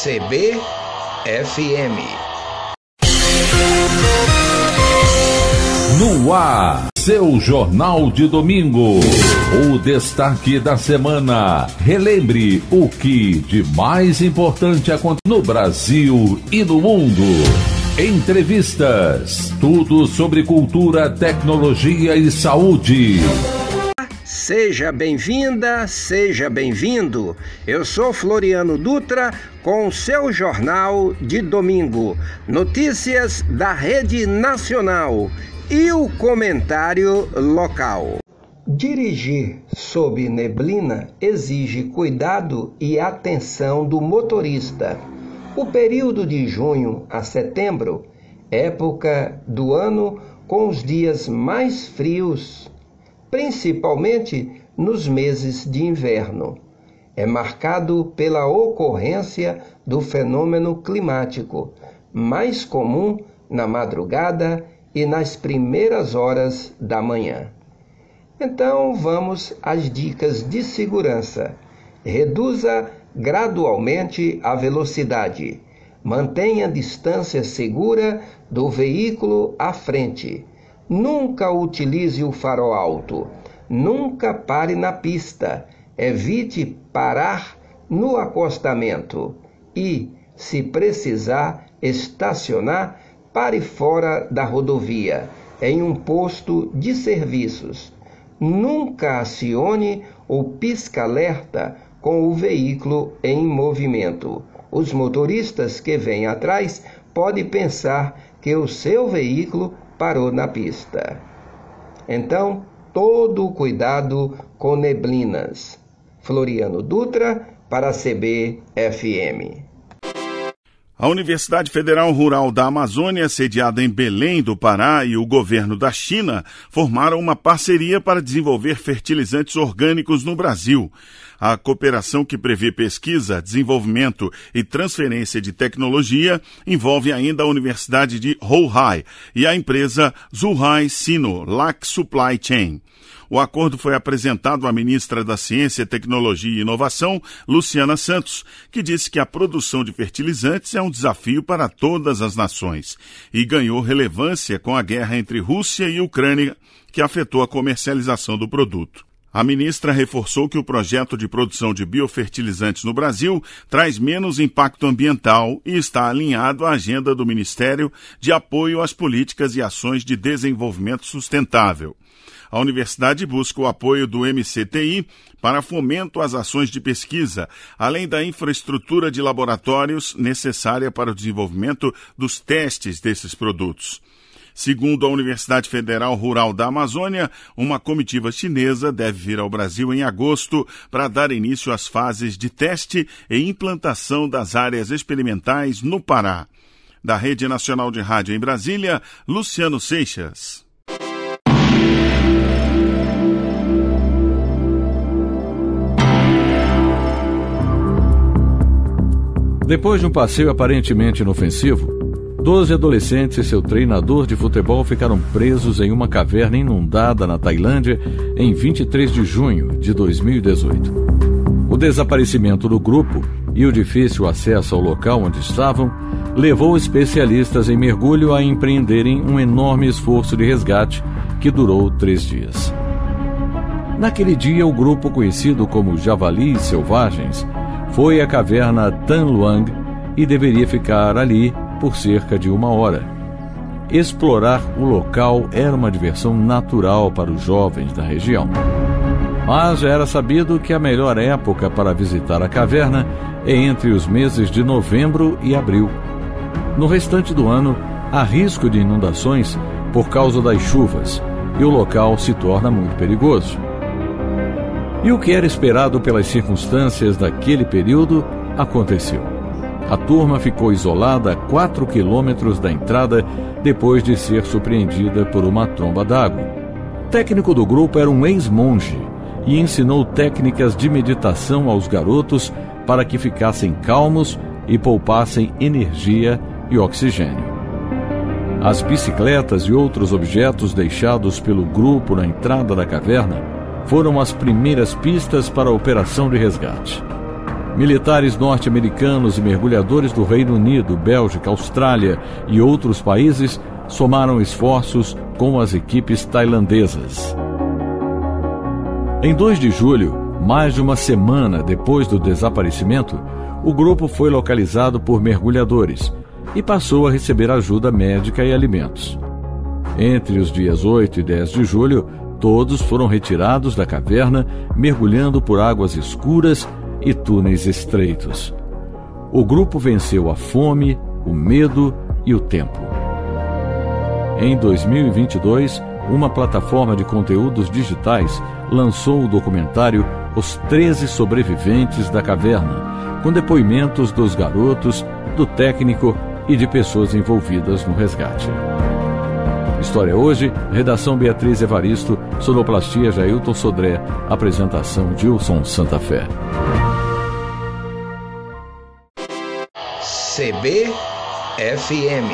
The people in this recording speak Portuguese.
CBFM. No ar, seu Jornal de Domingo. O destaque da semana. Relembre o que de mais importante acontece no Brasil e no mundo. Entrevistas. Tudo sobre cultura, tecnologia e saúde. Seja bem-vinda, seja bem-vindo. Eu sou Floriano Dutra com o seu jornal de domingo. Notícias da Rede Nacional e o comentário local. Dirigir sob neblina exige cuidado e atenção do motorista. O período de junho a setembro, época do ano com os dias mais frios, principalmente nos meses de inverno, é marcado pela ocorrência do fenômeno climático, mais comum na madrugada e nas primeiras horas da manhã. Então vamos às dicas de segurança. Reduza gradualmente a velocidade. Mantenha distância segura do veículo à frente. Nunca utilize o farol alto. Nunca pare na pista. Evite parar no acostamento. E, se precisar estacionar, pare fora da rodovia, em um posto de serviços. Nunca acione o pisca-alerta com o veículo em movimento. Os motoristas que vêm atrás podem pensar que o seu veículo parou na pista. Então, todo o cuidado com neblinas. Floriano Dutra para a CBFM. A Universidade Federal Rural da Amazônia, sediada em Belém do Pará, e o governo da China formaram uma parceria para desenvolver fertilizantes orgânicos no Brasil. A cooperação que prevê pesquisa, desenvolvimento e transferência de tecnologia envolve ainda a Universidade de Hohai e a empresa Zhuhai Sino Lac Supply Chain. O acordo foi apresentado à ministra da Ciência, Tecnologia e Inovação, Luciana Santos, que disse que a produção de fertilizantes é um desafio para todas as nações e ganhou relevância com a guerra entre Rússia e Ucrânia, que afetou a comercialização do produto. A ministra reforçou que o projeto de produção de biofertilizantes no Brasil traz menos impacto ambiental e está alinhado à agenda do Ministério de apoio às políticas e ações de desenvolvimento sustentável a universidade busca o apoio do MCTI para fomento às ações de pesquisa, além da infraestrutura de laboratórios necessária para o desenvolvimento dos testes desses produtos. Segundo a Universidade Federal Rural da Amazônia, uma comitiva chinesa deve vir ao Brasil em agosto para dar início às fases de teste e implantação das áreas experimentais no Pará. Da Rede Nacional de Rádio em Brasília, Luciano Seixas. Depois de um passeio aparentemente inofensivo, doze adolescentes e seu treinador de futebol ficaram presos em uma caverna inundada na Tailândia em 23 de junho de 2018. O desaparecimento do grupo e o difícil acesso ao local onde estavam levou especialistas em mergulho a empreenderem um enorme esforço de resgate que durou três dias. Naquele dia, o grupo conhecido como Javalis Selvagens foi à caverna Tan Luang e deveria ficar ali por cerca de uma hora. Explorar o local era uma diversão natural para os jovens da região. Mas já era sabido que a melhor época para visitar a caverna é entre os meses de novembro e abril. No restante do ano, há risco de inundações por causa das chuvas e o local se torna muito perigoso. E o que era esperado pelas circunstâncias daquele período aconteceu. A turma ficou isolada a 4 quilômetros da entrada depois de ser surpreendida por uma tromba d'água. Técnico do grupo era um ex-monge e ensinou técnicas de meditação aos garotos para que ficassem calmos e poupassem energia e oxigênio. As bicicletas e outros objetos deixados pelo grupo na entrada da caverna foram as primeiras pistas para a operação de resgate. Militares norte-americanos e mergulhadores do Reino Unido, Bélgica, Austrália e outros países somaram esforços com as equipes tailandesas. Em 2 de julho, mais de uma semana depois do desaparecimento, o grupo foi localizado por mergulhadores e passou a receber ajuda médica e alimentos. Entre os dias 8 e 10 de julho, todos foram retirados da caverna, mergulhando por águas escuras e túneis estreitos. O grupo venceu a fome, o medo e o tempo. Em 2022, uma plataforma de conteúdos digitais lançou o documentário Os 13 Sobreviventes da Caverna, com depoimentos dos garotos, do técnico e de pessoas envolvidas no resgate. História hoje, redação Beatriz Evaristo, sonoplastia Jailton Sodré, apresentação Dilson Santa Fé. CBFM